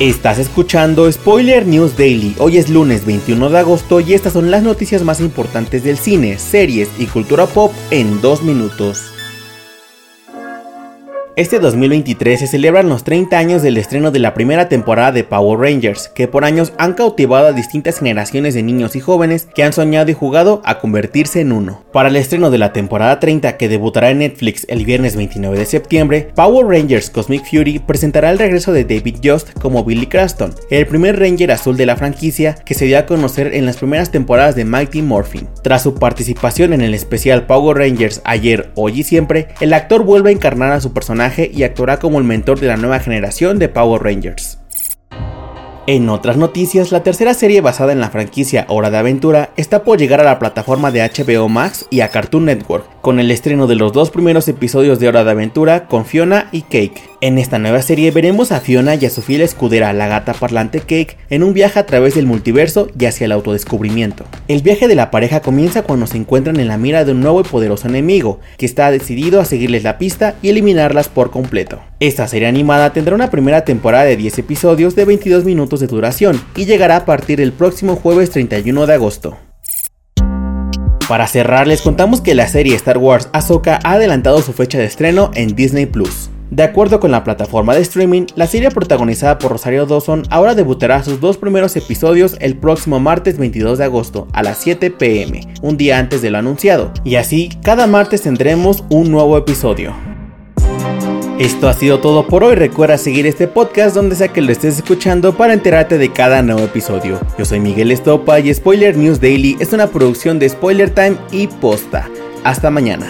Estás escuchando Spoiler News Daily. Hoy es lunes 21 de agosto y estas son las noticias más importantes del cine, series y cultura pop en dos minutos. Este 2023 se celebran los 30 años del estreno de la primera temporada de Power Rangers, que por años han cautivado a distintas generaciones de niños y jóvenes que han soñado y jugado a convertirse en uno. Para el estreno de la temporada 30 que debutará en Netflix el viernes 29 de septiembre, Power Rangers Cosmic Fury presentará el regreso de David Just como Billy Craston, el primer Ranger azul de la franquicia que se dio a conocer en las primeras temporadas de Mighty Morphin. Tras su participación en el especial Power Rangers ayer, hoy y siempre, el actor vuelve a encarnar a su personaje y actuará como el mentor de la nueva generación de Power Rangers. En otras noticias, la tercera serie basada en la franquicia Hora de Aventura está por llegar a la plataforma de HBO Max y a Cartoon Network, con el estreno de los dos primeros episodios de Hora de Aventura con Fiona y Cake. En esta nueva serie veremos a Fiona y a su fiel escudera, la gata parlante Cake, en un viaje a través del multiverso y hacia el autodescubrimiento. El viaje de la pareja comienza cuando se encuentran en la mira de un nuevo y poderoso enemigo, que está decidido a seguirles la pista y eliminarlas por completo. Esta serie animada tendrá una primera temporada de 10 episodios de 22 minutos de duración y llegará a partir del próximo jueves 31 de agosto. Para cerrar, les contamos que la serie Star Wars Ahsoka ha adelantado su fecha de estreno en Disney Plus. De acuerdo con la plataforma de streaming, la serie protagonizada por Rosario Dawson ahora debutará sus dos primeros episodios el próximo martes 22 de agosto a las 7 pm, un día antes de lo anunciado, y así cada martes tendremos un nuevo episodio. Esto ha sido todo por hoy. Recuerda seguir este podcast donde sea que lo estés escuchando para enterarte de cada nuevo episodio. Yo soy Miguel Estopa y Spoiler News Daily es una producción de Spoiler Time y Posta. Hasta mañana.